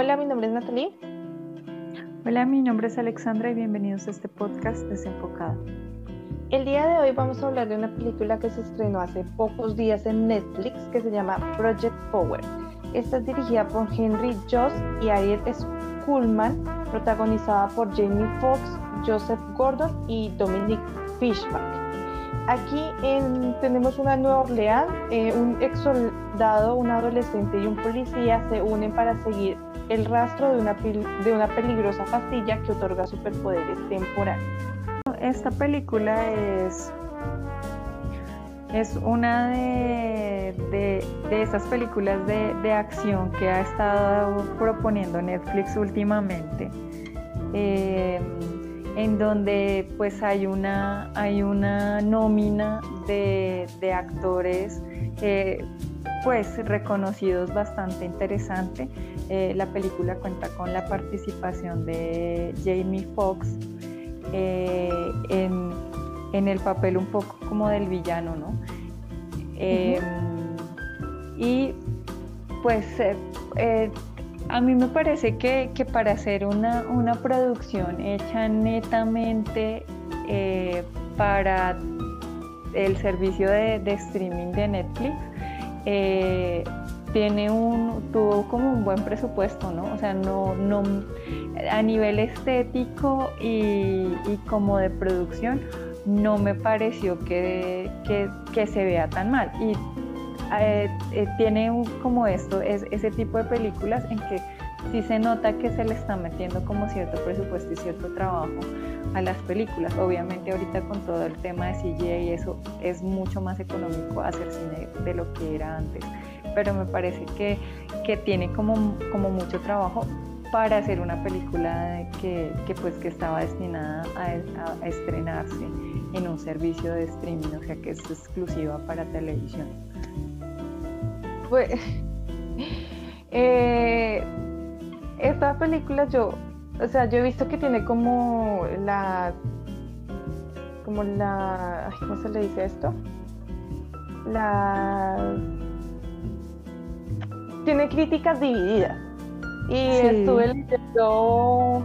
Hola, mi nombre es Natalie. Hola, mi nombre es Alexandra y bienvenidos a este podcast Desenfocada. El día de hoy vamos a hablar de una película que se estrenó hace pocos días en Netflix que se llama Project Power. Esta es dirigida por Henry Joss y Ariel Kuhlman, protagonizada por Jamie Foxx, Joseph Gordon y Dominic Fishback. Aquí tenemos una Nueva Orleans, eh, un ex soldado, un adolescente y un policía se unen para seguir el rastro de una, de una peligrosa pastilla que otorga superpoderes temporales. Esta película es, es una de, de, esas películas de, de, acción que ha estado proponiendo Netflix últimamente. Eh, en donde pues hay una, hay una nómina de, actores eh, pues reconocidos bastante interesante. Eh, la película cuenta con la participación de Jamie Foxx eh, en, el papel un poco como del villano, ¿no? Em, y pues a mí me parece que, para hacer una, producción hecha netamente eh, para el servicio de, streaming de Netflix, eh, tiene un, tuvo como un buen presupuesto, ¿no? O sea, no, no a nivel estético y, como de producción, no me pareció que, se vea tan mal. Y eh, eh, tiene como esto, es ese tipo de películas en que sí se nota que se le está metiendo como cierto presupuesto y cierto trabajo a las películas. Obviamente ahorita con todo el tema de CGI y eso es mucho más económico hacer cine de lo que era antes, pero me parece que, que tiene como, como mucho trabajo para hacer una película que, que pues que estaba destinada a, estrenarse en un servicio de streaming, o sea que es exclusiva para televisión. Pues, eh, esta película yo, o sea, yo he visto que tiene como la, como la, ¿cómo se le dice esto? La, tiene críticas divididas. Y estuve leyendo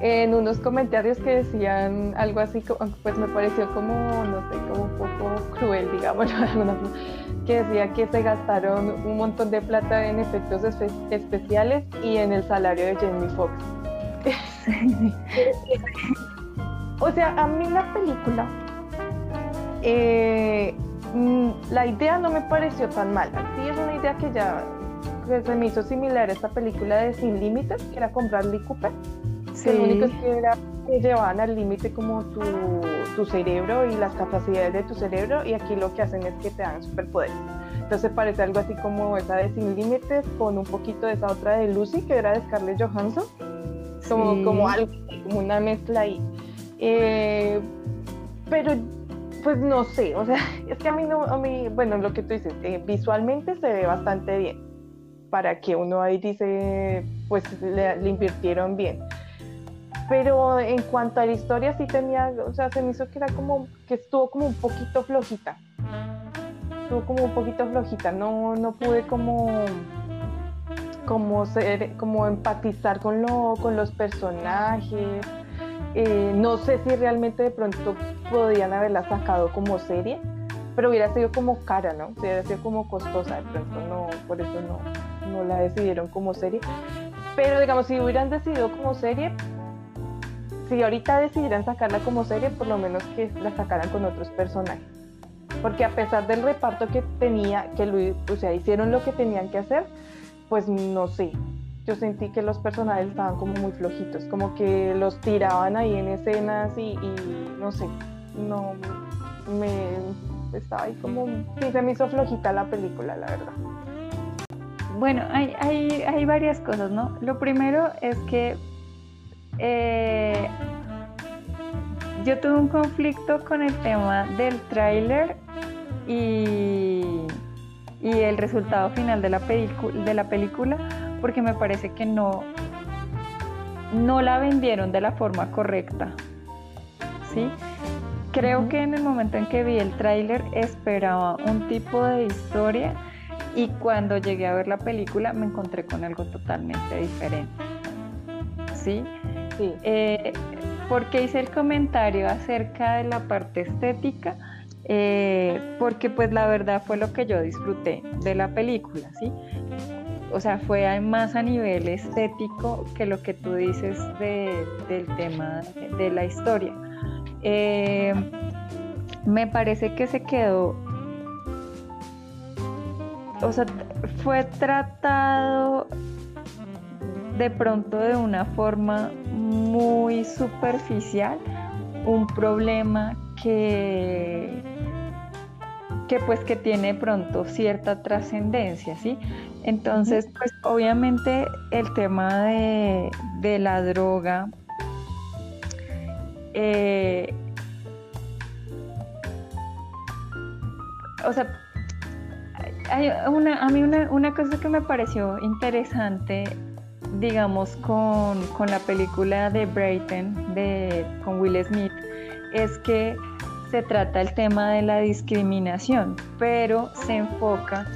en unos comentarios que decían algo así, pues me pareció como, no sé, como un poco cruel, digamos, que decía que se gastaron un montón de plata en efectos especiales y en el salario de Jamie Foxx. O sea, a mí la película, eh, mm, la idea no me pareció tan mala. Sí, es una idea que ya se me hizo similar a esta película de Sin Límites, que era comprar Lee Cooper. Que lo único es que era que llevaban al límite como tu, tu, cerebro y las capacidades de tu cerebro y aquí lo que hacen es que te dan superpoderes. Entonces parece algo así como esa de Sin Límites con un poquito de esa otra de Lucy que era de Scarlett Johansson. Como, como algo, como una mezcla ahí. Eh, pero pues no sé, o sea, es que a mí no, a mí, bueno, lo que tú dices, eh, visualmente se ve bastante bien, para que uno ahí dice, pues le, le invirtieron bien. Pero en cuanto a la historia sí tenía, o sea, se me hizo que era como, que estuvo como un poquito flojita, estuvo como un poquito flojita, no, no pude como, como, ser, como empatizar con, lo, con los personajes, eh, no sé si realmente de pronto podían haberla sacado como serie, pero hubiera sido como cara, ¿no? Hubiera sido como costosa, de pronto no, por eso no, no la decidieron como serie. Pero digamos, si hubieran decidido como serie, si ahorita decidieran sacarla como serie, por lo menos que la sacaran con otros personajes. Porque a pesar del reparto que tenía, que lo, o sea, hicieron lo que tenían que hacer, pues no sé. Yo sentí que los personajes estaban como muy flojitos, como que los tiraban ahí en escenas y, no sé, no me estaba ahí como, sí, se me hizo flojita la película, la verdad. Bueno, hay, hay, hay varias cosas, ¿no? Lo primero es que eh, yo tuve un conflicto con el tema del tráiler y, el resultado final de la, de la película porque me parece que no, no la vendieron de la forma correcta. ¿sí? Creo que en el momento en que vi el tráiler esperaba un tipo de historia y cuando llegué a ver la película me encontré con algo totalmente diferente. ¿Sí? Sí. Eh, ¿Por qué hice el comentario acerca de la parte estética? Eh, porque pues la verdad fue lo que yo disfruté de la película, ¿sí? O sea, fue más a nivel estético que lo que tú dices del tema de la historia. Eh, me parece que se quedó, o sea, fue tratado de pronto de una forma muy superficial un problema que que pues que tiene pronto cierta trascendencia, ¿sí? Entonces, pues obviamente el tema de, la droga eh, o sea, hay una, a mí una, cosa que me pareció interesante, digamos, con, la película de Brayton, de, con Will Smith, es que se trata el tema de la discriminación, pero se enfoca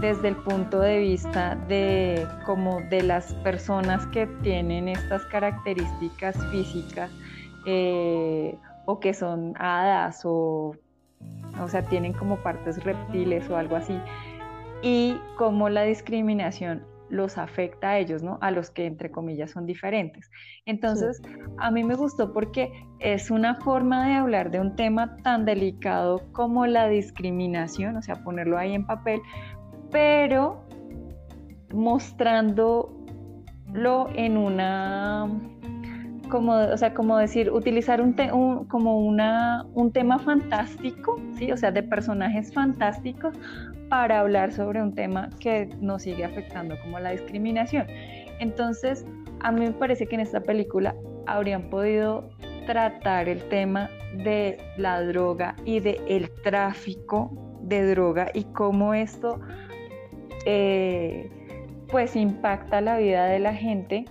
desde el punto de vista de como de las personas que tienen estas características físicas eh, o que son hadas o o sea, tienen como partes reptiles o algo así, y cómo la discriminación los afecta a ellos, ¿no? A los que entre comillas son diferentes. Entonces, a mí me gustó porque es una forma de hablar de un tema tan delicado como la discriminación, o sea, ponerlo ahí en papel, pero mostrándolo en una como, o sea, como decir, utilizar un, como una, un tema fantástico, ¿sí? O sea, de personajes fantásticos para hablar sobre un tema que nos sigue afectando como la discriminación. Entonces, a mí me parece que en esta película habrían podido tratar el tema de la droga y de el tráfico de droga y cómo esto eh, pues impacta la vida de la gente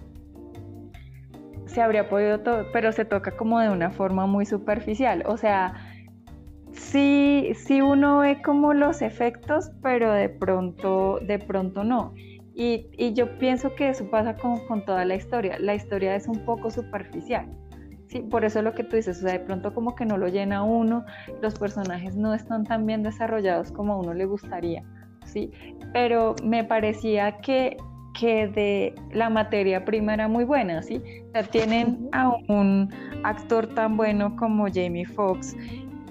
se habría podido, pero se toca como de una forma muy superficial. O sea, sí, sí uno ve como los efectos, pero de pronto, de pronto no. Y, y yo pienso que eso pasa con, con, toda la historia. La historia es un poco superficial. Sí, por eso lo que tú dices, o sea, de pronto como que no lo llena uno, los personajes no están tan bien desarrollados como a uno le gustaría, ¿sí? Pero me parecía que que de la materia prima era muy buena, ¿sí? O sea, tienen a un actor tan bueno como Jamie Foxx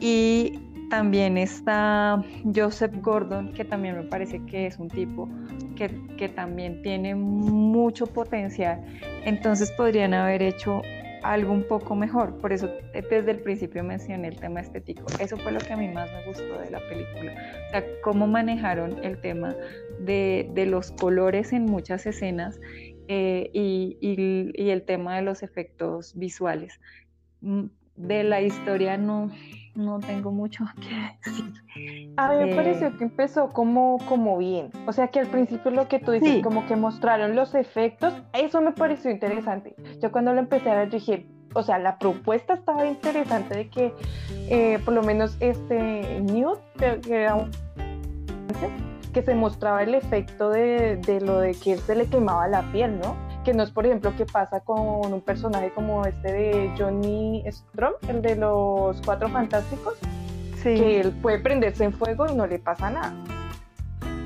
y también está Joseph Gordon, que también me parece que es un tipo que, que también tiene mucho potencial. Entonces podrían haber hecho algo un poco mejor. Por eso eh, desde el principio mencioné el tema estético. Eso fue lo que a mí más me gustó de la película. O sea, cómo manejaron el tema de, de los colores en muchas escenas eh, y, y, y, el tema de los efectos visuales. De la historia no, no tengo mucho que decir. A mí me eh, pareció que empezó como, como bien. O sea que al principio lo que tú dices, como que mostraron los efectos, eso me pareció interesante. Yo cuando lo empecé a ver dije, o sea, la propuesta estaba interesante de que eh, por lo menos este Newt, que, era un que se mostraba el efecto de, de, lo de que se le quemaba la piel, ¿no? Que no es, por ejemplo, que pasa con un personaje como este de Johnny Strom, el de los Cuatro Fantásticos, que él puede prenderse en fuego y no le pasa nada.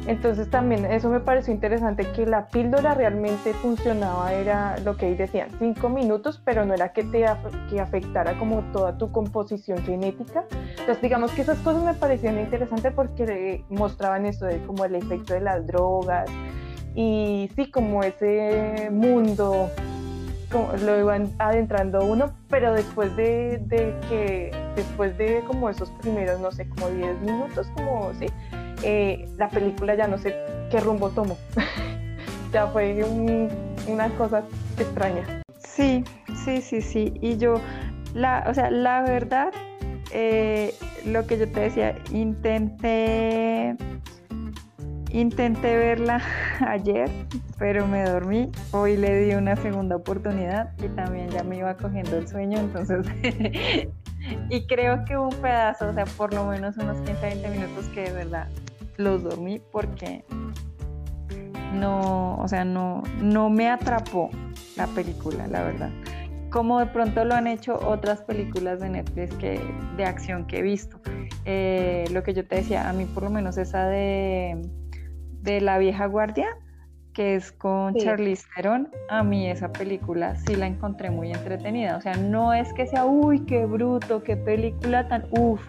Entonces también eso me pareció interesante, que la píldora realmente funcionaba, era lo que decían, cinco minutos, pero no era que te que afectara como toda tu composición genética. Entonces digamos que esas cosas me parecían interesantes porque mostraban eso de como el efecto de las drogas, y sí, como ese mundo como lo iban adentrando uno, pero después de, que, después de como esos primeros, no sé, como 10 minutos, como, sí, eh, la película ya no sé qué rumbo tomó. ya fue una cosa extraña. Sí, sí, sí, sí. Y yo, la, o sea, la verdad, eh, lo que yo te decía, intenté Intenté verla ayer, pero me dormí. Hoy le di una segunda oportunidad y también ya me iba cogiendo el sueño, entonces... y creo que un pedazo, o sea, por lo menos unos 15, 20 minutos que de verdad los dormí porque no, o sea, no, no me atrapó la película, la verdad. Como de pronto lo han hecho otras películas de Netflix que, de acción que he visto. Eh, lo que yo te decía, a mí por lo menos esa de, de La vieja guardia, que es con Charlize Theron, a mí esa película sí la encontré muy entretenida. O sea, no es que sea, uy, qué bruto, qué película tan, uff,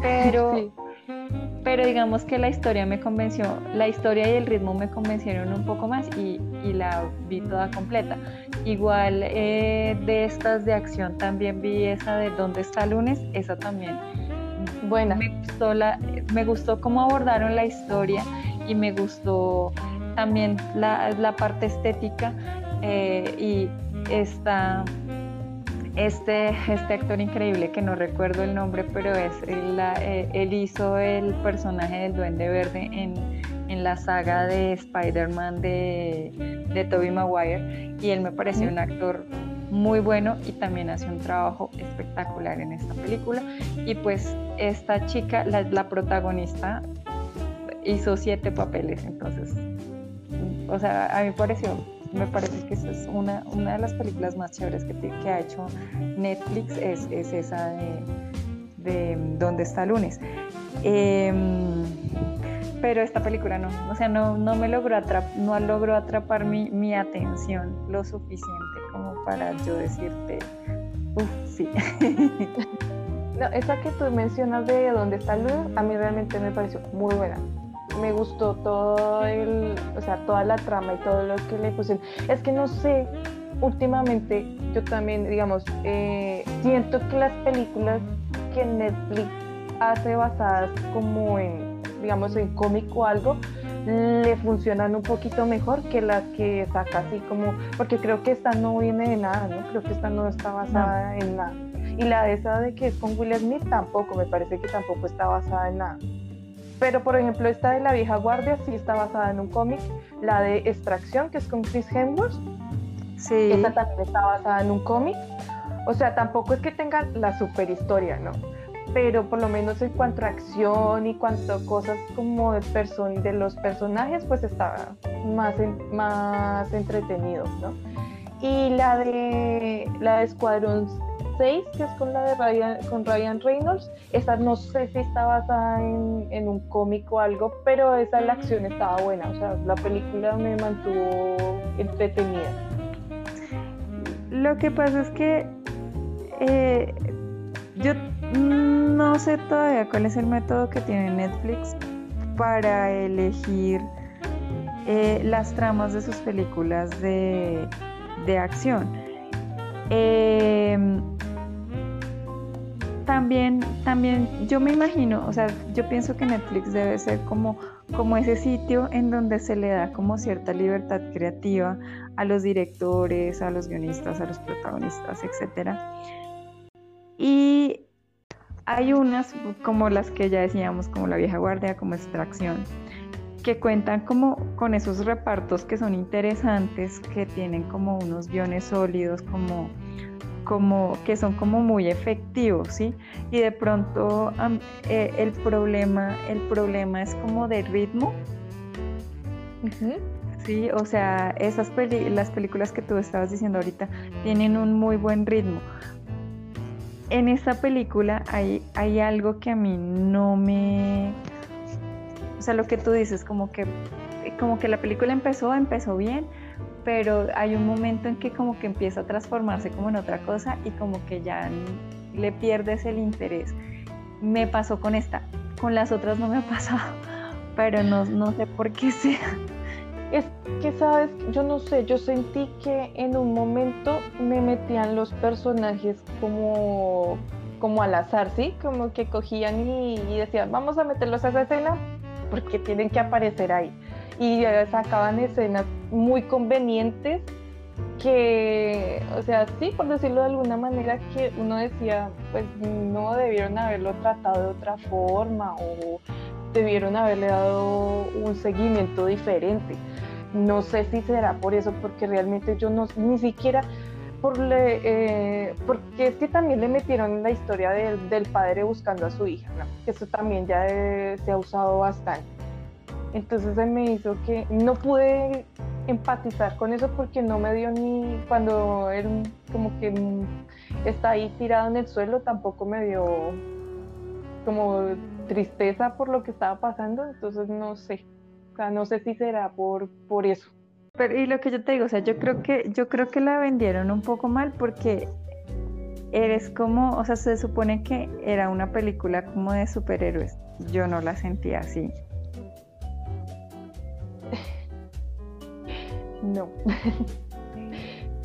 pero... pero digamos que la historia me convenció, la historia y el ritmo me convencieron un poco más y, la vi toda completa. Igual eh, de estas de acción también vi esa de ¿Dónde está lunes? Esa también. Buena. Me gustó, la, me gustó cómo abordaron la historia y me gustó también la, la parte estética eh, y esta este, este actor increíble que no recuerdo el nombre, pero es eh, él hizo el personaje del Duende Verde en, en la saga de Spider-Man de, de Tobey Maguire y él me pareció un actor muy bueno y también hace un trabajo espectacular en esta película. Y pues esta chica, la, la protagonista, hizo siete papeles, entonces, o sea, a mí pareció me parece que esa es una, una de las películas más chéveres que, ha hecho Netflix, es, es esa de, de ¿Dónde está lunes? Em, pero esta película no, o sea, no, no me logró, atrap, no logró atrapar mi, mi atención lo suficiente como para yo decirte, uff, sí. No, esa que tú mencionas de dónde está Luz, a mí realmente me pareció muy buena me gustó todo el, o sea, toda la trama y todo lo que le pusieron. Es que no sé, últimamente yo también, digamos, eh, siento que las películas que Netflix hace basadas como en, digamos, en cómic o algo, le funcionan un poquito mejor que las que saca así como, porque creo que esta no viene de nada, ¿no? Creo que esta no está basada en nada. Y la de esa de que es con Will Smith tampoco, me parece que tampoco está basada en nada. Pero, por ejemplo, esta de La Vieja Guardia sí está basada en un cómic, la de Extracción, que es con Chris Hemsworth. Sí. Esta también está basada en un cómic. O sea, tampoco es que tengan la super historia, ¿no? Pero por lo menos en cuanto a acción y cuanto a cosas como de, de los personajes, pues está más, más entretenido, ¿no? Y la de, la de Escuadrón que es con la de Ryan, con Ryan Reynolds. Esa no sé si está basada en, en un cómic o algo, pero esa la acción estaba buena. O sea, la película me mantuvo entretenida. Lo que pasa es que eh, yo no sé todavía cuál es el método que tiene Netflix para elegir eh, las tramas de sus películas de, de acción. Eh, también, también yo me imagino, o sea, yo pienso que Netflix debe ser como, como ese sitio en donde se le da como cierta libertad creativa a los directores, a los guionistas, a los protagonistas, etc. Y hay unas como las que ya decíamos, como La Vieja Guardia, como Extracción, que cuentan como con esos repartos que son interesantes, que tienen como unos guiones sólidos, como como que son como muy efectivos, ¿sí? Y de pronto eh, el problema, el problema es como de ritmo. Sí, o sea, esas las películas que tú estabas diciendo ahorita tienen un muy buen ritmo. En esta película hay, hay algo que a mí no me... O sea, lo que tú dices, como que, como que la película empezó, empezó bien, pero hay un momento en que como que empieza a transformarse como en otra cosa y como que ya le pierdes el interés. Me pasó con esta, con las otras no me ha pasado, pero no, no sé por qué sea. Es que, sabes, yo no sé, yo sentí que en un momento me metían los personajes como, como al azar, ¿sí? Como que cogían y, y decían, vamos a meterlos a esa escena porque tienen que aparecer ahí y sacaban escenas muy convenientes que, o sea, sí, por decirlo de alguna manera, que uno decía, pues no debieron haberlo tratado de otra forma o debieron haberle dado un seguimiento diferente. No sé si será por eso, porque realmente yo no, ni siquiera, por le, eh, porque es que también le metieron la historia del padre buscando a su hija, ¿no? eso también ya se ha usado bastante Entonces se me hizo que no pude empatizar con eso porque no me dio ni cuando él como que está ahí tirado en el suelo, tampoco me dio como tristeza por lo que estaba pasando, entonces no sé, o sea, no sé si será por, por eso. Pero y lo que yo te digo, o sea, yo creo que yo creo que la vendieron un poco mal porque eres como, o sea, se supone que era una película como de superhéroes. Yo no la sentía así. No.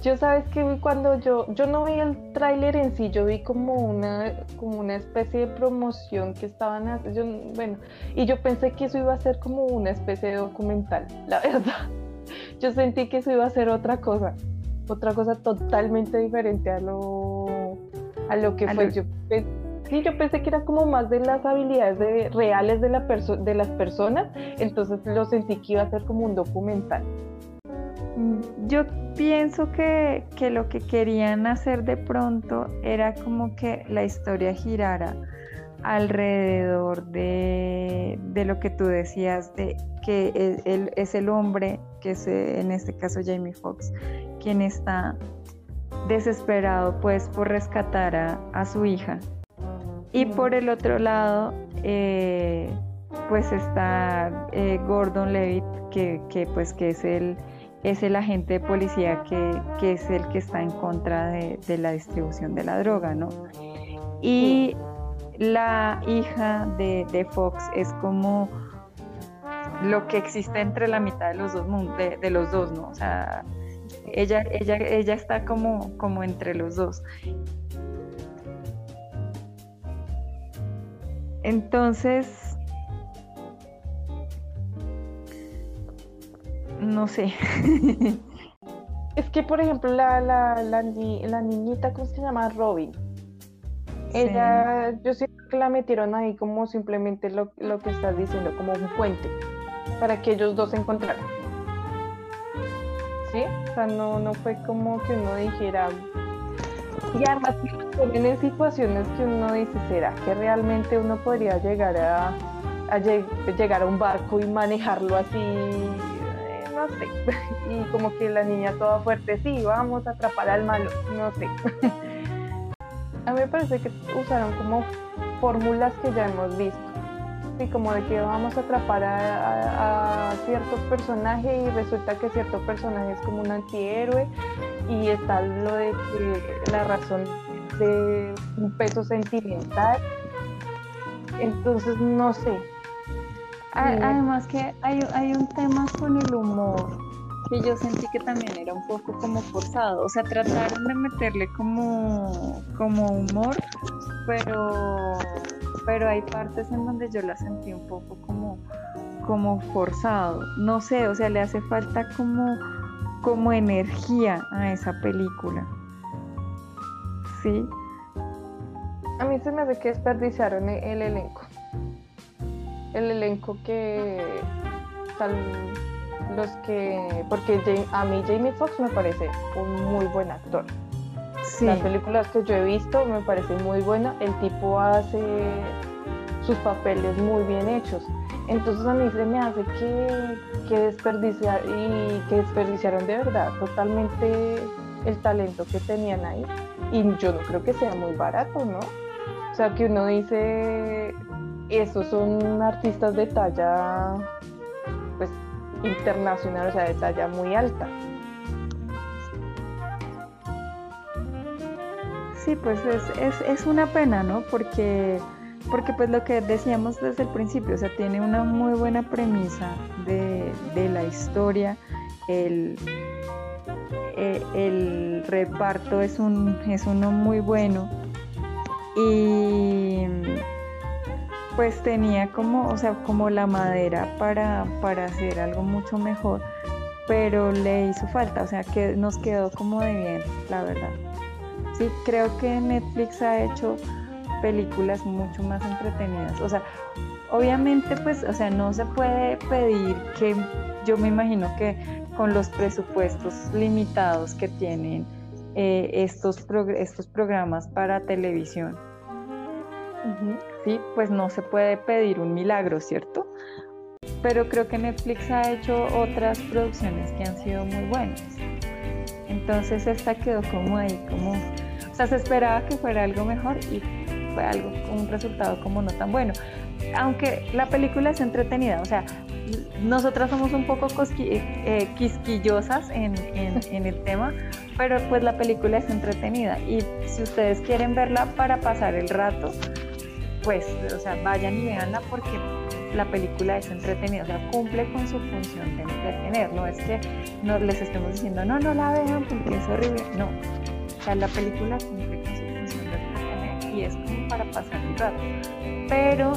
yo sabes que cuando yo, yo no vi el tráiler en sí, yo vi como una, como una especie de promoción que estaban haciendo, bueno, y yo pensé que eso iba a ser como una especie de documental, la verdad. Yo sentí que eso iba a ser otra cosa, otra cosa totalmente diferente a lo, a lo que fue. Yo, sí, yo pensé que era como más de las habilidades reales de, la de las personas, entonces lo sentí que iba a ser como un documental. Mm, yo pienso que, lo que querían hacer de pronto era como que la historia girara alrededor de, lo que tú decías, de que él, es el hombre, que es eh, en este caso Jamie Foxx, quien está desesperado pues por rescatar a, su hija. Y por el otro lado, eh, pues está eh, Gordon Levitt, que, pues que es el es el agente de policía que, es el que está en contra de, la distribución de la droga, ¿no? Y la hija de, Fox es como lo que existe entre la mitad de los dos de, de los dos, ¿no? O sea, ella, ella, ella está como, como entre los dos. Entonces, no sé. es que, por ejemplo, la, la, la, niñita, ¿cómo se llama? Robin. Ella, yo siento que la metieron ahí como simplemente lo, que estás diciendo, como un puente, para que ellos dos se encontraran. ¿Sí? O sea, no, no fue como que uno dijera. Y además ponen en situaciones que uno dice, ¿será que realmente uno podría llegar a, a llegar a un barco y manejarlo así no sé. Y como que la niña toda fuerte, sí, vamos a atrapar al malo, no sé. A mí me parece que usaron como fórmulas que ya hemos visto. Sí, como de que vamos a atrapar a, cierto personaje y resulta que cierto personaje es como un antihéroe y está lo de que la razón de un peso sentimental. Entonces, no sé, Además que hay, hay un tema con el humor que yo sentí que también era un poco como forzado. O sea, trataron de meterle como, como humor, pero, pero hay partes en donde yo la sentí un poco como, como forzado. No sé, o sea, le hace falta como, como energía a esa película. ¿Sí? A mí se me hace que desperdiciaron el elenco el elenco que tal los que porque a mí Jamie Foxx me parece un muy buen actor. Las películas que yo he visto me parecen muy buenas el tipo hace sus papeles muy bien hechos. Entonces a mí se me hace que, que desperdiciar y que desperdiciaron de verdad totalmente el talento que tenían ahí. Y yo no creo que sea muy barato no o sea que uno dice esos son artistas de talla pues internacional, o sea, de talla muy alta. Sí, pues es, una pena, ¿no? Porque, porque pues lo que decíamos desde el principio, o sea, tiene una muy buena premisa de, la historia, el, eh, el reparto es, un, es uno muy bueno y pues tenía como, o sea, como la madera para, para hacer algo mucho mejor, pero le hizo falta, o sea, que nos quedó como de bien, la verdad. Sí, creo que Netflix ha hecho películas mucho más entretenidas, o sea, obviamente pues, o sea, no se puede pedir que, yo me imagino que con los presupuestos limitados que tienen eh, estos, estos programas para televisión, Pues no se puede pedir un milagro, ¿cierto? pero creo que Netflix ha hecho otras producciones que han sido muy buenas. Entonces esta quedó como ahí, como, o sea, se esperaba que fuera algo mejor y fue algo, un resultado como no tan bueno. Aunque la película es entretenida, o sea, nosotras somos un poco eh, quisquillosas en, en, el tema, pero pues la película es entretenida y si ustedes quieren verla para pasar el rato, pues, o sea, vayan y véanla porque la película es entretenida, o sea, cumple con su función de entretener, no es que no les estemos diciendo, no, no la vean porque es horrible, no, o sea, la película cumple con su función de entretener y es como para pasar el rato, pero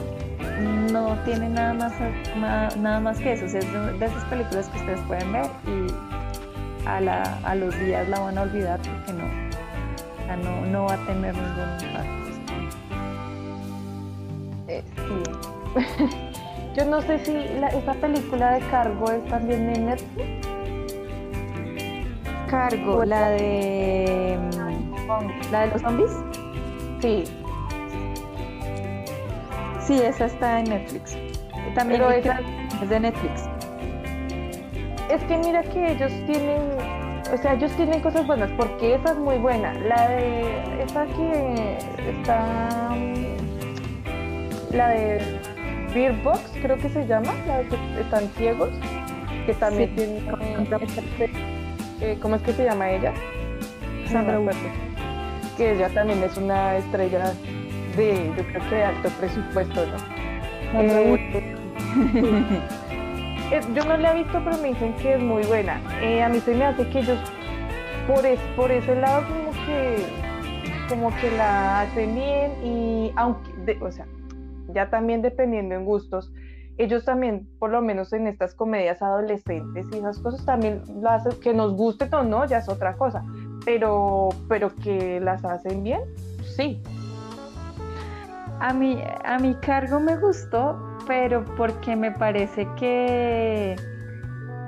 no tiene nada más, nada más que eso, es de, esas películas que ustedes pueden ver y a, la, a los días la van a olvidar porque no, o sea, no, no va a tener ningún impacto. Sí. Yo no sé si esta película de Cargo es también en Netflix. Cargo, la de. ¿La de los zombies? Sí. Sí, esa está en Netflix. También es de Netflix. Es que mira que ellos tienen, o sea, ellos tienen cosas buenas, porque esa es muy buena. La de, esa que está, la de Beer Box, creo que se llama, la de que están ciegos, que también tiene, eh, ¿cómo es que se llama ella? Sandra Que ella también es una estrella de, yo creo que de alto presupuesto, ¿no? Eh, eh, yo no la he visto, pero me dicen que es muy buena. Eh, a mí se me hace que ellos, por, es, por ese lado, como que, como que la hacen bien y, aunque, o sea, ya también dependiendo en gustos, ellos también, por lo menos en estas comedias adolescentes y esas cosas, también lo hacen, que nos guste o no, ya es otra cosa, pero, pero que las hacen bien, sí, a mi, a mi cargo me gustó, pero porque me parece que,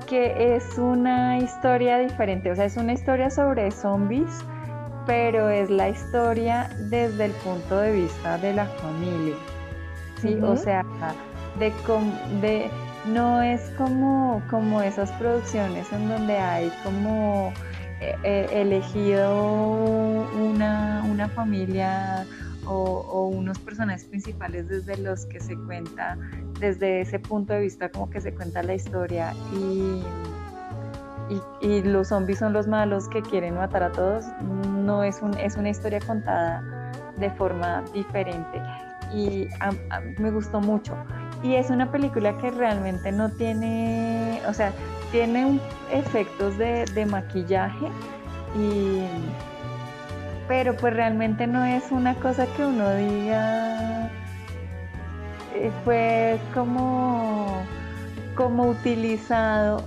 que es una historia diferente. O sea, es una historia sobre zombies, pero es la historia desde el punto de vista de la familia. ¿Sí? O sea, de, de, no es como, como esas producciones en donde hay como eh, eh, elegido una, una familia o, unos personajes principales desde los que se cuenta, desde ese punto de vista como que se cuenta la historia y, y, los zombies son los malos que quieren matar a todos, no es, un, es una historia contada de forma diferente y me gustó mucho. Y es una película que realmente no tiene, o sea, tiene efectos de, de maquillaje y pero pues realmente no es una cosa que uno diga, eh, fue como, como utilizado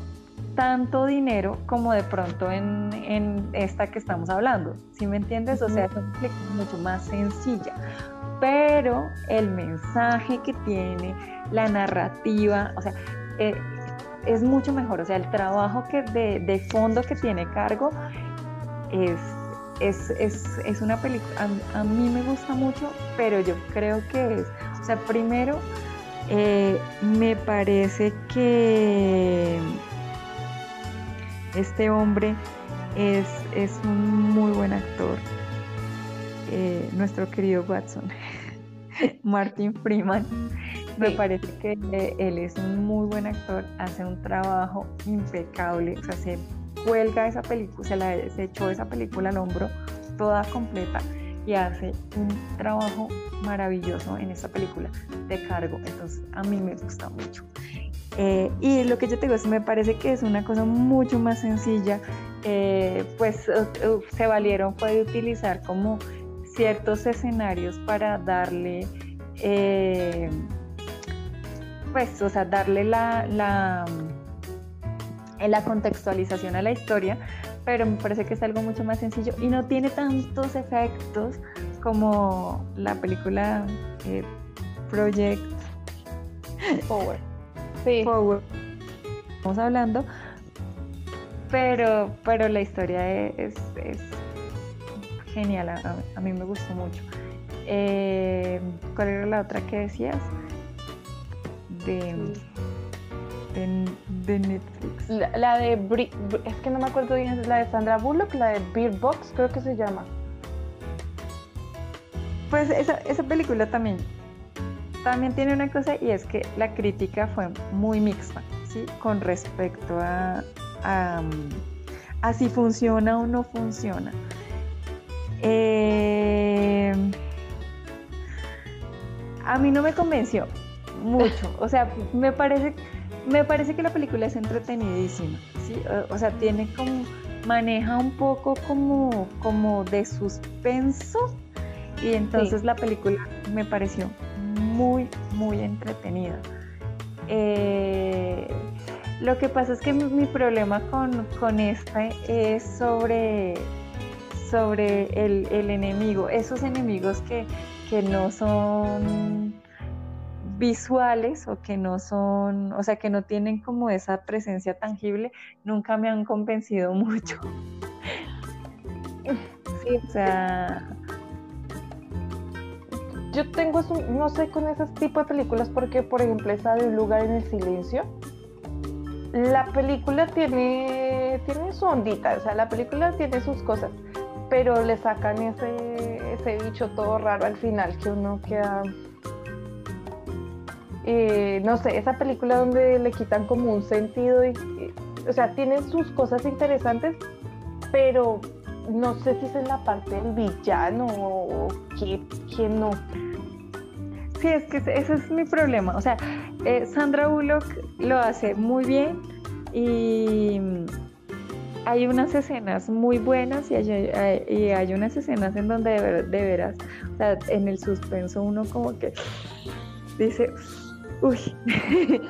tanto dinero como de pronto en, esta que estamos hablando, ¿sí me entiendes? O sea, es una película mucho más sencilla, pero el mensaje que tiene, la narrativa, o sea, eh, es mucho mejor, o sea, el trabajo que de, fondo que tiene cargo es es, una película, a, mí me gusta mucho, pero yo creo que es, o sea, primero, eh, me parece que este hombre es, un muy buen actor, eh, nuestro querido Watson, Martin Freeman. Me parece que él es un muy buen actor, hace un trabajo impecable, o sea, se cuelga esa película, se, la, echó esa película al hombro toda completa y hace un trabajo maravilloso en esta película de cargo. Entonces a mí me gusta mucho. Eh, y lo que yo te digo es, me parece que es una cosa mucho más sencilla, eh, pues se valieron puede utilizar como ciertos escenarios para darle, eh, pues, o sea, darle la, la la contextualización a la historia, pero me parece que es algo mucho más sencillo y no tiene tantos efectos como la película eh, Project Power. Sí. Power. Estamos hablando, pero, pero la historia es, genial, a, mí me gustó mucho. Eh, ¿Cuál era la otra que decías? De... de, Netflix. La, de, es que no me acuerdo bien, la de Sandra Bullock, la de Beer Box, creo que se llama. Pues esa, esa película también, también tiene una cosa y es que la crítica fue muy mixta, ¿sí? Con respecto a, a, si funciona o no funciona. Eh, a mí no me convenció mucho. O sea, me parece, me parece que la película es entretenidísima. ¿sí? O, sea, tiene como, maneja un poco como, como de suspenso. Y entonces la película me pareció muy, muy entretenida. Eh, lo que pasa es que mi, problema con, con, esta es sobre, sobre el, el enemigo, esos enemigos que, que no son visuales o que no son, o sea, que no tienen como esa presencia tangible, nunca me han convencido mucho. Sí, o sea... Yo tengo, no sé, con ese tipo de películas, porque por ejemplo esa de Un lugar en el silencio, la película tiene, tiene su ondita, o sea, la película tiene sus cosas, pero le sacan ese, ese bicho todo raro al final que uno queda eh, no sé, esa película donde le quitan como un sentido, y, o sea, tiene sus cosas interesantes, pero no sé si es en la parte del villano o que, no. Sí, es que ese es mi problema. O sea, eh, Sandra Bullock lo hace muy bien y hay unas escenas muy buenas y hay, unas escenas en donde de, de veras, o sea, en el suspenso uno como que dice, Uy,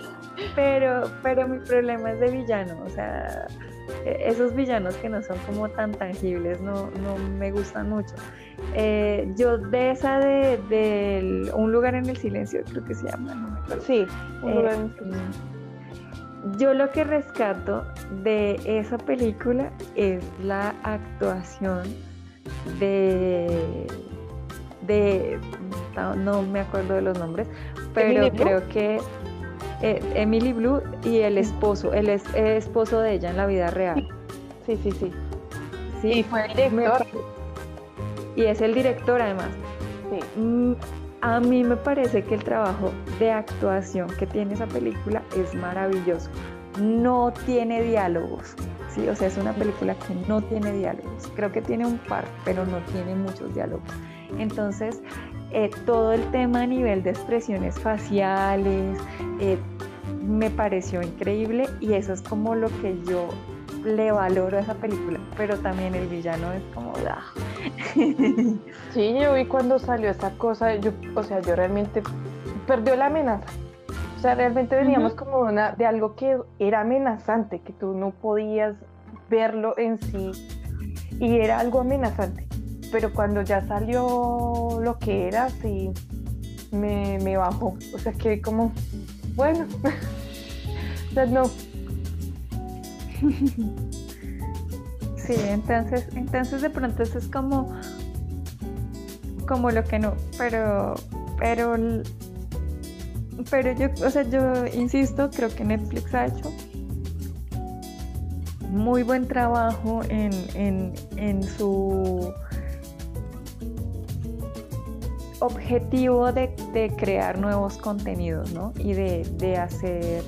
pero, pero mi problema es de villano, o sea, e, esos villanos que no son como tan tangibles no, no me gustan mucho. Eh, yo de esa de, Un lugar en el silencio, creo que se llama, no me acuerdo. Sí, un eh, lugar Yo lo que rescato de esa película es la actuación de de no me acuerdo de los nombres, pero creo que eh, Emily Blue y el esposo, el, esposo de ella en la vida real. Sí, sí, sí. Sí, y fue el director. y es el director además. Sí. Mm, a mí me parece que el trabajo de actuación que tiene esa película es maravilloso. No tiene diálogos, ¿sí? O sea, es una película que no tiene diálogos. Creo que tiene un par, pero no tiene muchos diálogos. Entonces, eh, todo el tema a nivel de expresiones faciales eh, me pareció increíble y eso es como lo que yo le valoro a esa película, pero también el villano es como... Ah. Sí, yo vi cuando salió esa cosa, yo, o sea, yo realmente perdió la amenaza. O sea, realmente veníamos como una, de algo que era amenazante, que tú no podías verlo en sí y era algo amenazante pero cuando ya salió lo que era, sí, me, me bajó. O sea, que como, bueno, o sea, no. Sí, entonces, entonces de pronto eso es como, como lo que no, pero, pero, pero yo, o sea, yo insisto, creo que Netflix ha hecho muy buen trabajo en, en, en su objetivo de, crear nuevos contenidos, ¿no? Y de, hacer,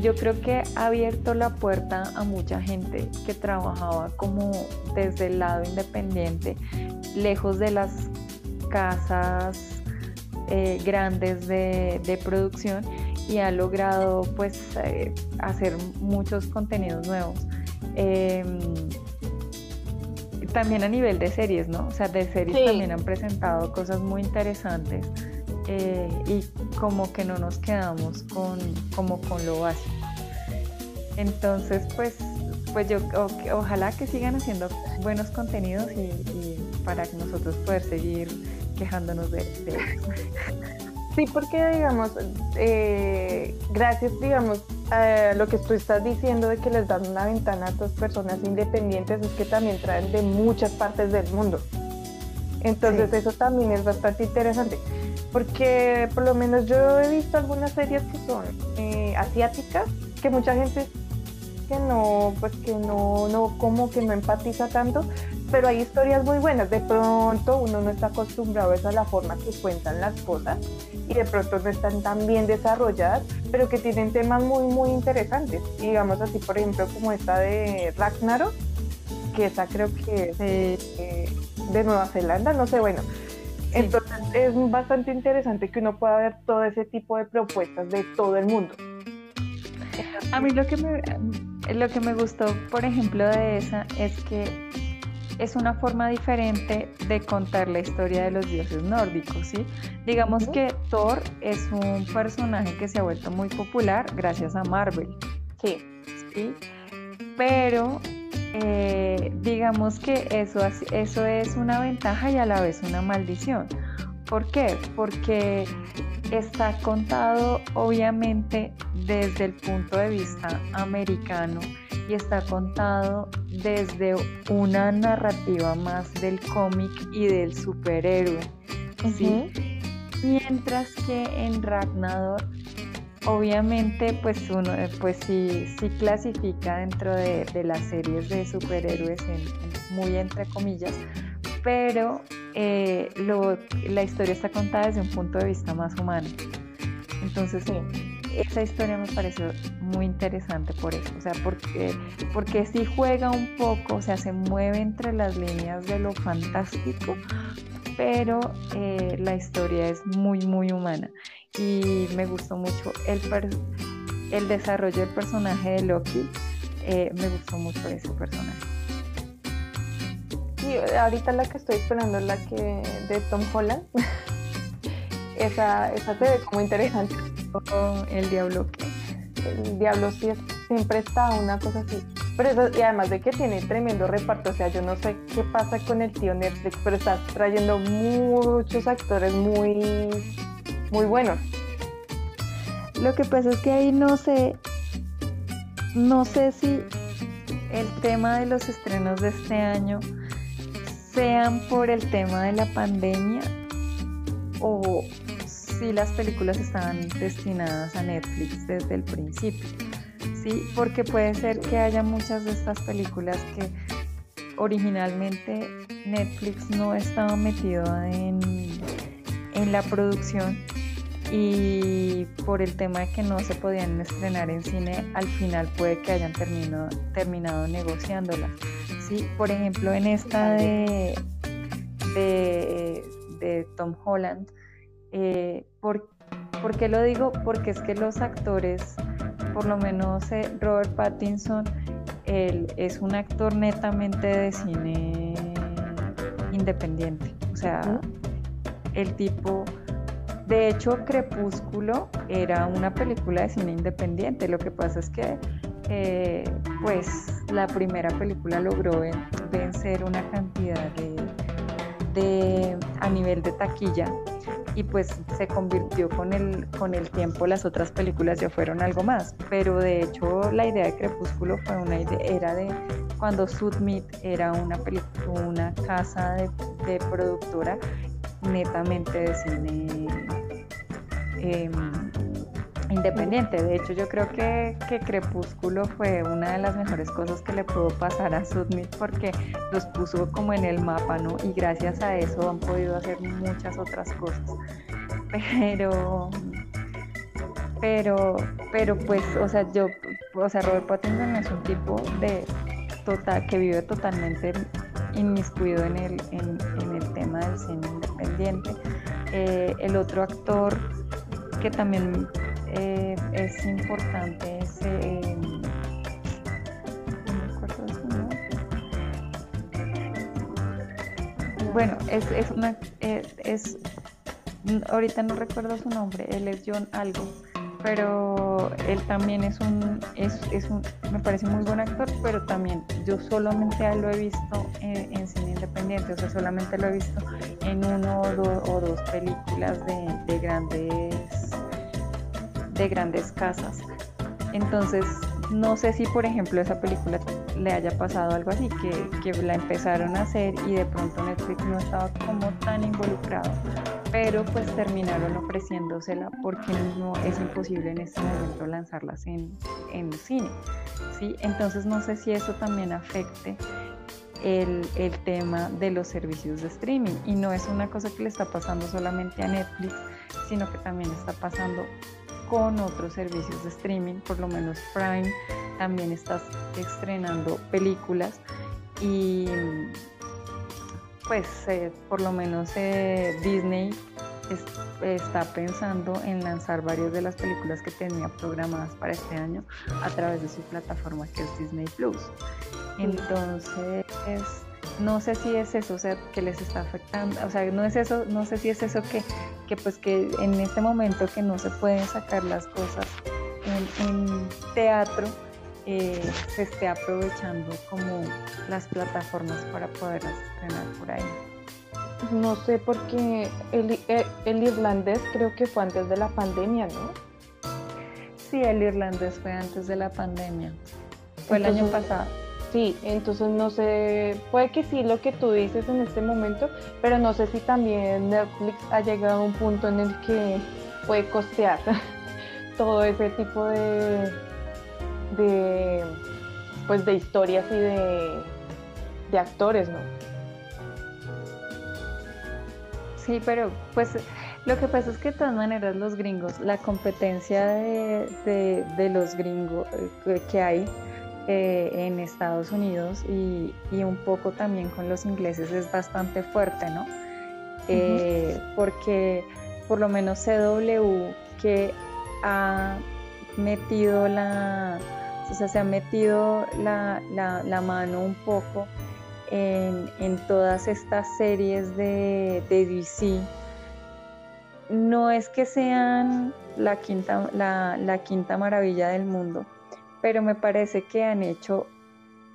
yo creo que ha abierto la puerta a mucha gente que trabajaba como desde el lado independiente, lejos de las casas eh, grandes de, producción y ha logrado pues eh, hacer muchos contenidos nuevos. Em, también a nivel de series, ¿no? O sea, de series también han presentado cosas muy interesantes eh, y como que no nos quedamos con, como con lo básico. Entonces, pues, pues yo ojalá que sigan haciendo buenos contenidos y, para que nosotros poder seguir quejándonos de, de eso. Sí, porque digamos, eh, gracias, digamos, a lo que tú estás diciendo de que les dan una ventana a otras personas independientes, es que también traen de muchas partes del mundo. Entonces eso también es bastante interesante, porque por lo menos yo he visto algunas series que son eh, asiáticas que mucha gente que no, pues que no, no, como que no empatiza tanto, pero hay historias muy buenas. De pronto uno no está acostumbrado a la forma que cuentan las cosas y de pronto no están tan bien desarrolladas, pero que tienen temas muy, muy interesantes. digamos así, por ejemplo, como esta de Ragnarok, que esa creo que es de, Nueva Zelanda, no sé, bueno. Entonces es bastante interesante que uno pueda ver todo ese tipo de propuestas de todo el mundo. A mí lo que me, lo que me gustó, por ejemplo, de esa es que es una forma diferente de contar la historia de los dioses nórdicos, ¿sí? Digamos que Thor es un personaje que se ha vuelto muy popular gracias a Marvel. Sí. ¿sí? Pero eh, digamos que eso, eso es una ventaja y a la vez una maldición. ¿Por qué? Porque está contado obviamente desde el punto de vista americano y está contado desde una narrativa más del cómic y del superhéroe. ¿sí? Mientras que en Ragnarok obviamente pues uno pues sí, sí clasifica dentro de, las series de superhéroes muy entre comillas pero eh, la historia está contada desde un punto de vista más humano. Entonces esa historia me pareció muy interesante por eso, o sea, porque, porque sí juega un poco, o sea, se mueve entre las líneas de lo fantástico, pero eh, la historia es muy, muy humana. Y me gustó mucho el, el desarrollo del personaje de Loki, eh, me gustó mucho ese personaje. Y ahorita la que estoy esperando es la que de Tom Holland. esa, esa se ve como interesante. El diablo El diablo sí siempre está una cosa así. Pero y además de que tiene tremendo reparto, o sea, yo no sé qué pasa con el tío Netflix, pero está trayendo muchos actores muy, muy buenos. Lo que pasa es que ahí no sé, no sé si el tema de los estrenos de este año sean por el tema de la pandemia o si las películas estaban destinadas a Netflix desde el principio. Sí, porque puede ser que haya muchas de estas películas que originalmente Netflix no estaba metido en, en la producción y por el tema de que no se podían estrenar en cine, al final puede que hayan terminado, terminado negociándolas. ¿sí? Por ejemplo, en esta de, de Tom Holland, eh, ¿por, qué lo digo? Porque es que los actores, por lo menos eh, Robert Pattinson, él es un actor netamente de cine independiente. O sea, el tipo, de hecho, Crepúsculo era una película de cine independiente. Lo que pasa es que, eh, pues, la primera película logró vencer una cantidad de, a nivel de taquilla y pues se convirtió con el, con el tiempo, las otras películas ya fueron algo más, pero de hecho la idea de Crepúsculo fue una idea, era de cuando Sudmit era una, una casa de, productora netamente de cine em, independiente. De hecho, yo creo que, Crepúsculo fue una de las mejores cosas que le pudo pasar a Sudmit porque los puso como en el mapa, ¿no? Y gracias a eso han podido hacer muchas otras cosas. Pero, pero, pero pues, o sea, yo, o sea, Robert Pattinson es un tipo de total, que vive totalmente inmiscuido en el, en, el tema del cine Eh, el otro actor que también eh, es importante ese... Bueno, es, es una... Es, ahorita no recuerdo su nombre, él es John algo, pero él también es un, es, es un, me parece muy buen actor, pero también yo solamente lo he visto en, cine independiente, o sea, solamente lo he visto en uno o, o dos películas de, de grandes de grandes casas. Entonces, no sé si, por ejemplo, esa película le haya pasado algo así, que, que, la empezaron a hacer y de pronto Netflix no estaba como tan involucrado. Pero pues terminaron ofreciéndosela porque no es imposible en este momento lanzarlas en, en cine. ¿sí? Entonces no sé si eso también afecte el, el, tema de los servicios de streaming. Y no es una cosa que le está pasando solamente a Netflix, sino que también está pasando con otros servicios de streaming, por lo menos Prime también está estrenando películas y pues eh, por lo menos eh, Disney está pensando en lanzar varias de las películas que tenía programadas para este año a través de su plataforma que es Disney Plus. Entonces, no sé si es eso, o sea, que les está afectando, o sea, no es eso, no sé si es eso que, que pues que en este momento que no se pueden sacar las cosas en, teatro, eh, se esté aprovechando como las plataformas para poderlas estrenar por ahí. No sé, porque el, eh, el, irlandés creo que fue antes de la pandemia, ¿no? Sí, el irlandés fue antes de la pandemia. Fue el año pasado. Sí, entonces no sé, puede que sí lo que tú dices en este momento, pero no sé si también Netflix ha llegado a un punto en el que puede costear todo ese tipo de, de pues de historias y de, de actores, ¿no? Sí, pero pues lo que pasa es que de todas maneras los gringos, la competencia de, de los gringos eh, que hay eh, en Estados Unidos y, un poco también con los ingleses es bastante fuerte, ¿no? Eh, porque por lo menos CW que ha metido la, o sea, se ha metido la, mano un poco en, todas estas series de, de, DC. No es que sean la quinta, la quinta maravilla del mundo, pero me parece que han hecho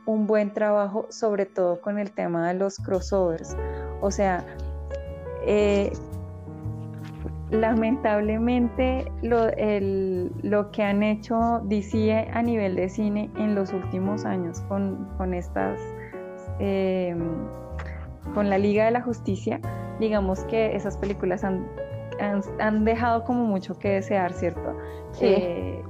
un buen trabajo, sobre todo con el tema de los crossovers. O sea, eh, lamentablemente lo, lo, que han hecho DC a nivel de cine en los últimos años con, estas, em, con la Liga de la Justicia, digamos que esas películas han, han, dejado como mucho que desear, ¿cierto? Sí. Eh,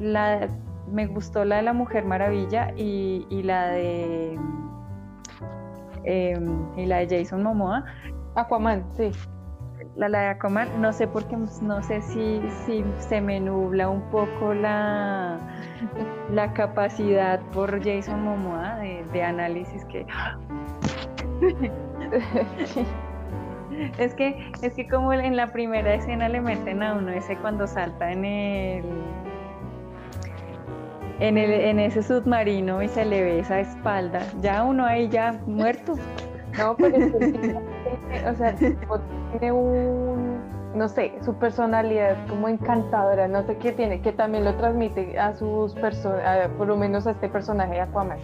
la, me gustó la de la Mujer Maravilla y, la de em, y la de Jason Momoa. Aquaman, sí. La, Aquaman, no sé por qué, no sé si, si se me nubla un poco la, la capacidad por Jason Momoa de, análisis que es que es que como en la primera escena le meten a uno ese cuando salta en el en, el, en ese submarino y se le ve esa espalda, ya uno ahí ya muerto. Que, o sea, tiene un, no sé, su personalidad como encantadora, no sé qué tiene, que también lo transmite a sus personas, por lo menos a este personaje de Aquaman.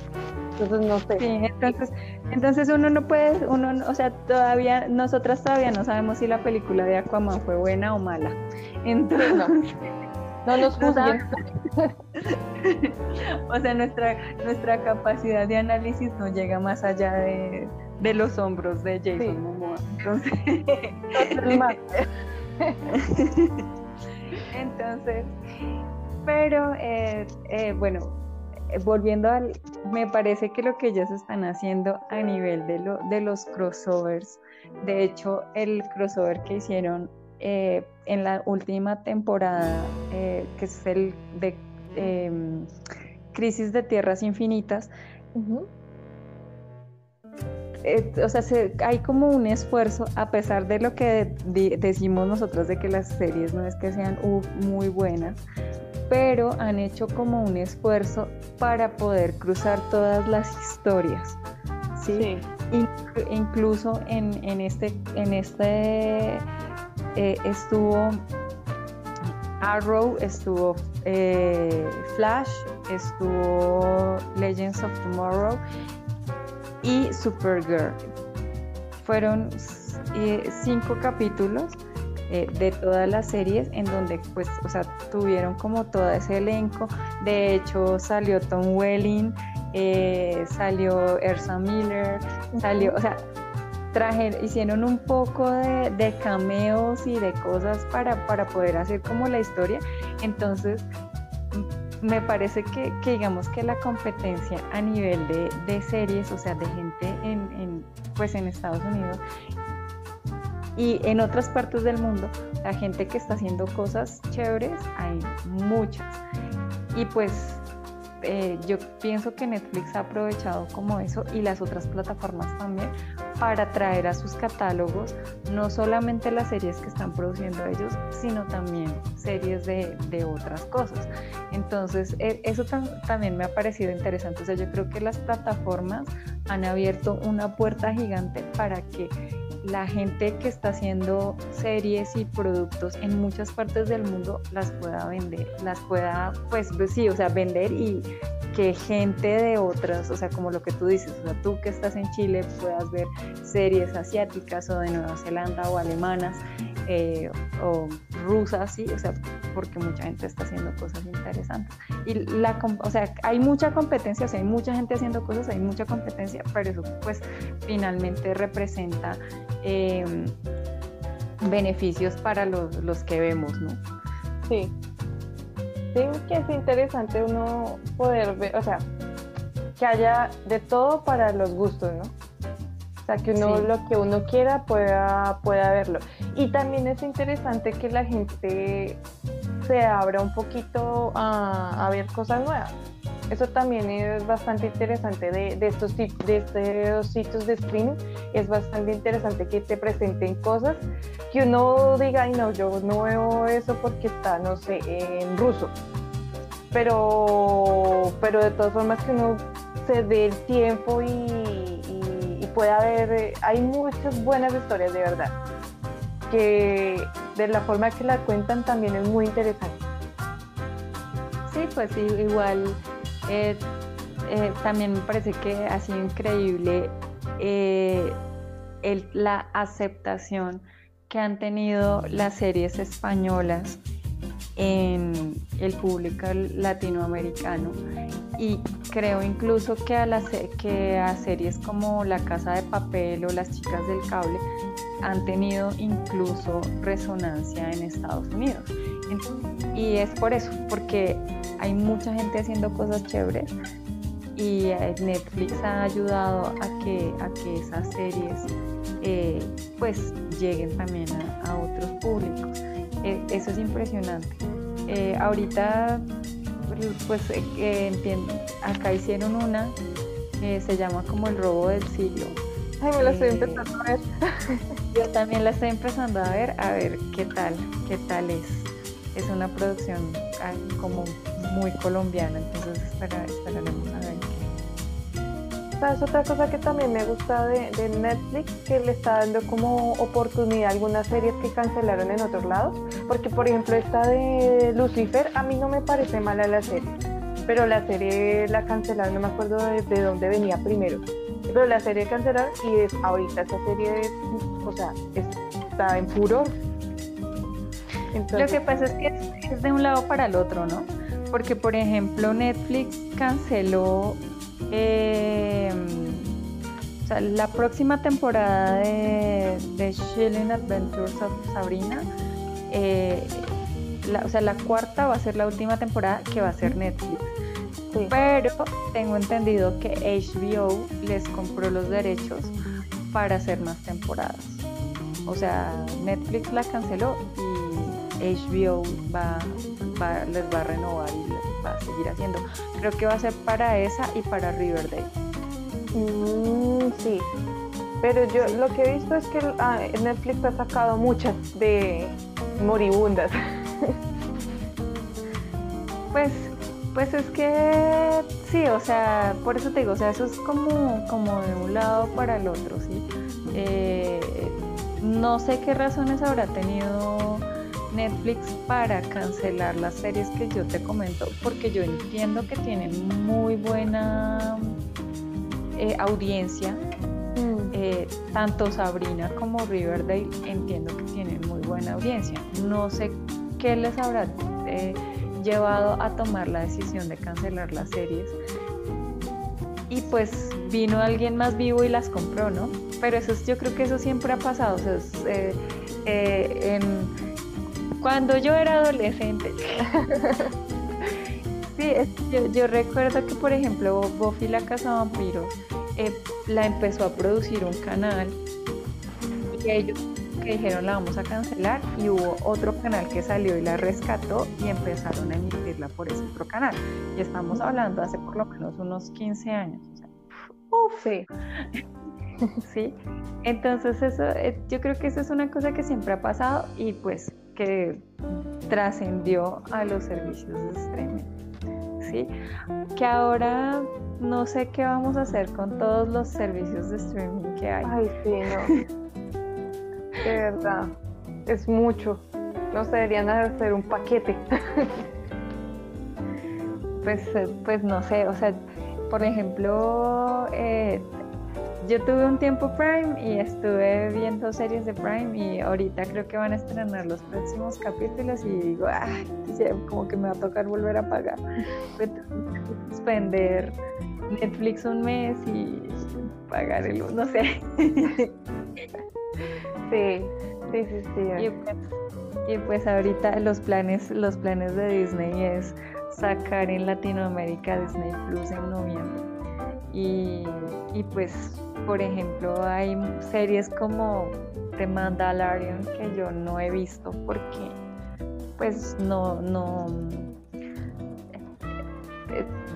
Entonces no sé. Sí, entonces, entonces uno no puede, uno, o sea, todavía, nosotras todavía no sabemos si la película de Aquaman fue buena o mala. Entonces, no. No nos juzguen. o sea, nuestra, nuestra capacidad de análisis no llega más allá de, los hombros de Jason Momoa. Entonces, pero eh, eh, bueno, volviendo al, me parece que lo que ellos están haciendo a nivel de, lo, de los crossovers, de hecho, el crossover que hicieron eh, en la última temporada, eh, que es el de em, Crisis de Tierras Infinitas, eh, o sea, hay como un esfuerzo, a pesar de lo que decimos nosotros de que las series no es que sean muy buenas, pero han hecho como un esfuerzo para poder cruzar todas las historias. ¿sí? incluso en, en, este, en este eh, estuvo Arrow, estuvo eh, Flash, estuvo Legends of Tomorrow y Supergirl. Fueron eh, cinco capítulos de todas las series en donde pues, o sea, tuvieron como todo ese elenco. De hecho, salió Tom Welling, salió Ersa Miller, salió, o sea, traje, hicieron un poco de, cameos y de cosas para, para poder hacer como la historia. Entonces, me parece que, digamos que la competencia a nivel de, series, o sea, de gente en, pues en Estados Unidos y en otras partes del mundo, la gente que está haciendo cosas chéveres, hay muchas. Y pues eh, yo pienso que Netflix ha aprovechado como eso y las otras plataformas también para traer a sus catálogos no solamente las series que están produciendo ellos, sino también series de, de otras cosas. Entonces, e, eso también me ha parecido interesante. O sea, yo creo que las plataformas han abierto una puerta gigante para que la gente que está haciendo series y productos en muchas partes del mundo las pueda vender, las pueda, pues, pues sí, o sea, vender y que gente de otras, o sea, como lo que tú dices, o sea, tú que estás en Chile puedas ver series asiáticas o de Nueva Zelanda o alemanas eh, o rusas, sí, o sea, porque mucha gente está haciendo cosas interesantes. Y la, o sea, hay mucha competencia, o sea, hay mucha gente haciendo cosas, hay mucha competencia, pero eso pues finalmente representa em, beneficios para los, los que vemos, ¿no? Sí, sí que es interesante uno poder ver, o sea, que haya de todo para los gustos, ¿no? O sea, que uno lo que uno quiera pueda, pueda verlo. Y también es interesante que la gente se abra un poquito a, a ver cosas nuevas. Eso también es bastante interesante de, de, estos, de estos sitios de streaming. Es bastante interesante que te presenten cosas que uno diga, ay no, yo no veo eso porque está, no sé, en ruso. Pero, pero de todas formas que uno se dé el tiempo y, y, pueda ver, hay muchas buenas historias de verdad. Que de la forma que la cuentan también es muy interesante. Sí, pues sí, igual eh, eh, también me parece que ha sido increíble eh, la aceptación que han tenido las series españolas en el público latinoamericano y creo incluso que a, que a series como La Casa de Papel o Las Chicas del Cable han tenido incluso resonancia en Estados Unidos. Y es por eso, porque hay mucha gente haciendo cosas chéveres y eh, Netflix ha ayudado a que, a que esas series eh, pues lleguen también a, otros públicos. E, eso es impresionante. Eh, ahorita pues entiendo, acá hicieron una que se llama como el robo del siglo. Ay, me la estoy empezando a ver. Yo también la estoy empezando a ver, a ver qué tal, qué tal es. Es una producción como muy colombiana, entonces esperaremos a ver es otra cosa que también me gusta de, Netflix? Que le está dando como oportunidad algunas series que cancelaron en otros lados. Porque, por ejemplo, esta de Lucifer, a mí no me parece mala la serie. Pero la serie la cancelaron, no me acuerdo de, dónde venía primero. Pero la serie cancelaron y es, ahorita esa serie, está en furor. Lo que pasa es que es de un lado para el otro, ¿no? Porque, por ejemplo, Netflix canceló eh, la próxima temporada de, de Chilling Adventures of Sabrina, eh, la, o sea, la cuarta va a ser la última temporada que va a ser Netflix. Pero tengo entendido que HBO les compró los derechos para hacer más temporadas. O sea, Netflix la canceló y HBO va, les va a renovar y va a seguir haciendo. Creo que va a ser para esa y para Riverdale. Mm, sí, pero yo lo que he visto es que ah, Netflix ha sacado muchas de moribundas. pues, pues es que sí, o sea, por eso te digo, o sea, eso es como, como de un lado para el otro, sí. Eh, no sé qué razones habrá tenido Netflix para cancelar las series que yo te comento, porque yo entiendo que tienen muy buena eh, audiencia. Mm. Eh, tanto Sabrina como Riverdale entiendo que tienen muy buena audiencia. No sé qué les habrá eh, llevado a tomar la decisión de cancelar las series. Y pues vino alguien más vivo y las compró, ¿no? pero eso yo creo que eso siempre ha pasado. O sea, eh, en, cuando yo era adolescente. sí, yo, recuerdo que, por ejemplo, Buffy la Casa Vampiro eh, la empezó a producir un canal y ellos que dijeron la vamos a cancelar y hubo otro canal que salió y la rescató y empezaron a emitirla por ese otro canal. Y estamos hablando hace por lo menos unos 15 años. Uf, sí. Entonces eso, eh, yo creo que eso es una cosa que siempre ha pasado y pues que trascendió a los servicios de streaming. ¿sí? Que ahora no sé qué vamos a hacer con todos los servicios de streaming que hay. Ay, sí, no. de verdad, es mucho. No se deberían hacer un paquete. pues, eh, pues no sé, o sea, por ejemplo, eh, yo tuve un tiempo Prime y estuve viendo series de Prime y ahorita creo que van a estrenar los próximos capítulos y digo, ay, como que me va a tocar volver a pagar. Suspender Netflix un mes y pagar el, no sé. Sí, sí, sí, sí. Pues, y pues, ahorita los planes, los planes de Disney es sacar en Latinoamérica Disney Plus en noviembre. Y, y pues, por ejemplo, hay series como The Mandalorian que yo no he visto porque pues no, no,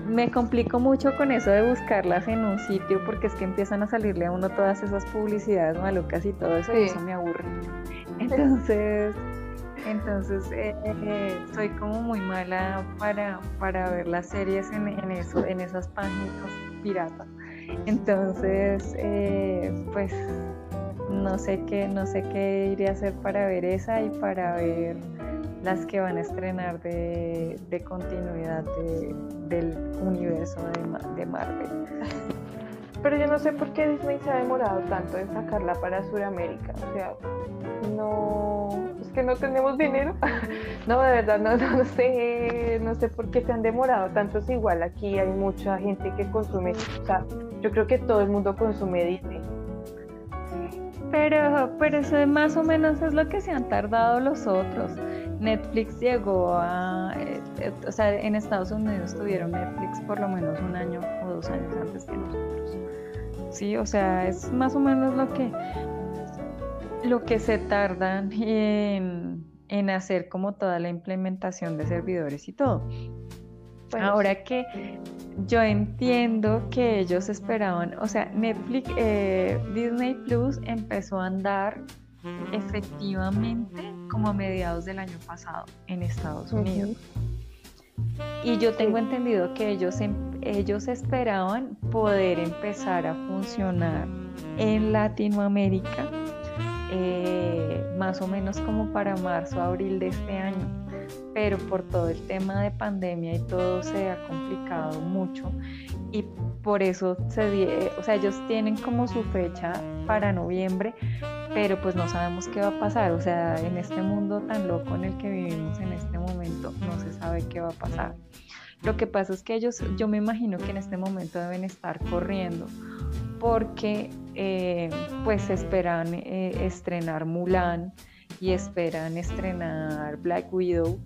me complico mucho con eso de buscarlas en un sitio porque es que empiezan a salirle a uno todas esas publicidades malucas y todo eso y eso me aburre. Entonces, entonces eh, soy como muy mala para, para ver las series en, eso, en esas páginas piratas. Entonces, eh, pues no sé qué, no sé qué iré a hacer para ver esa y para ver las que van a estrenar de, continuidad del universo de, Marvel. Pero yo no sé por qué Disney se ha demorado tanto en sacarla para Sudamérica. O sea, no. No tenemos dinero. no, de verdad, no, no, sé. No sé por qué se han demorado tanto. Es igual, aquí hay mucha gente que consume. O sea, yo creo que todo el mundo consume Disney. Pero, pero eso más o menos es lo que se han tardado los otros. Netflix llegó a, eh, eh, o sea, en Estados Unidos tuvieron Netflix por lo menos un año o dos años antes que nosotros. Sí, o sea, es más o menos lo que, lo que se tardan en, en hacer como toda la implementación de servidores y todo. Ahora que yo entiendo que ellos esperaban, o sea, Netflix, eh, Disney Plus empezó a andar efectivamente como a mediados del año pasado en Estados Unidos. Y yo tengo entendido que ellos, em, ellos esperaban poder empezar a funcionar en Latinoamérica eh, más o menos como para marzo, abril de este año. Pero por todo el tema de pandemia y todo se ha complicado mucho y por eso se, o sea, ellos tienen como su fecha para noviembre, pero pues no sabemos qué va a pasar, o sea, en este mundo tan loco en el que vivimos en este momento, no se sabe qué va a pasar. Lo que pasa es que ellos, yo me imagino que en este momento deben estar corriendo porque eh, pues esperan eh, estrenar Mulan y esperan estrenar Black Widow,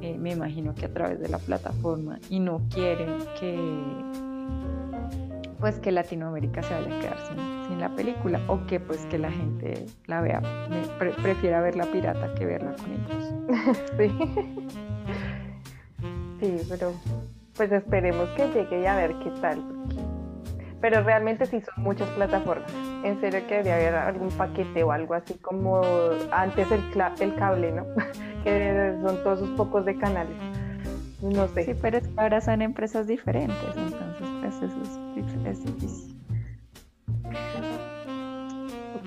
eh, me imagino que a través de la plataforma, y no quieren que pues que Latinoamérica se vaya a quedar sin, la película o que pues que la gente la vea, prefiera ver la pirata que verla con ellos. sí. sí, pero pues esperemos que llegue y a ver qué tal. Pero realmente sí son muchas plataformas. En serio que debería haber algún paquete o algo así como antes el, el cable, ¿no? que son todos esos pocos de canales. No sé. Sí, pero ahora son empresas diferentes, entonces pues eso es, difícil.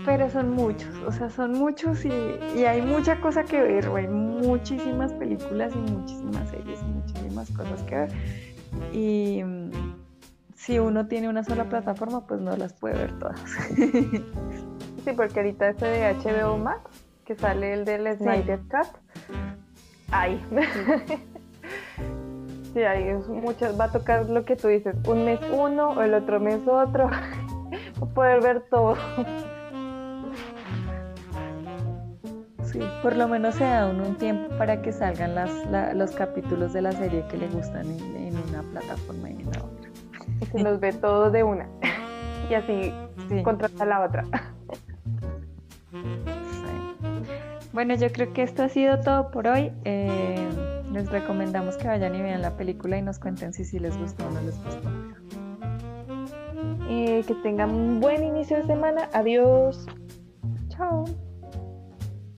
Pero son muchos, o sea, son muchos y, y hay mucha cosa que ver, hay muchísimas películas y muchísimas series y muchísimas cosas que ver. Y si uno tiene una sola plataforma, pues no las puede ver todas. sí, porque ahorita este de HBO Max, que sale el del Snyder sí. Cut, ahí. Sí, ahí es muchas, va a tocar lo que tú dices, un mes uno o el otro mes otro, poder ver todo. Sí, por lo menos se da uno un tiempo para que salgan los capítulos de la serie que le gustan en, en una plataforma y en la otra. Y se los ve todos de una. Y así contrata la otra. Bueno, yo creo que esto ha sido todo por hoy. Eh, les recomendamos que vayan y vean la película y nos cuenten si sí les gustó o no les gustó. Eh, que tengan un buen inicio de semana. Adiós. Chao.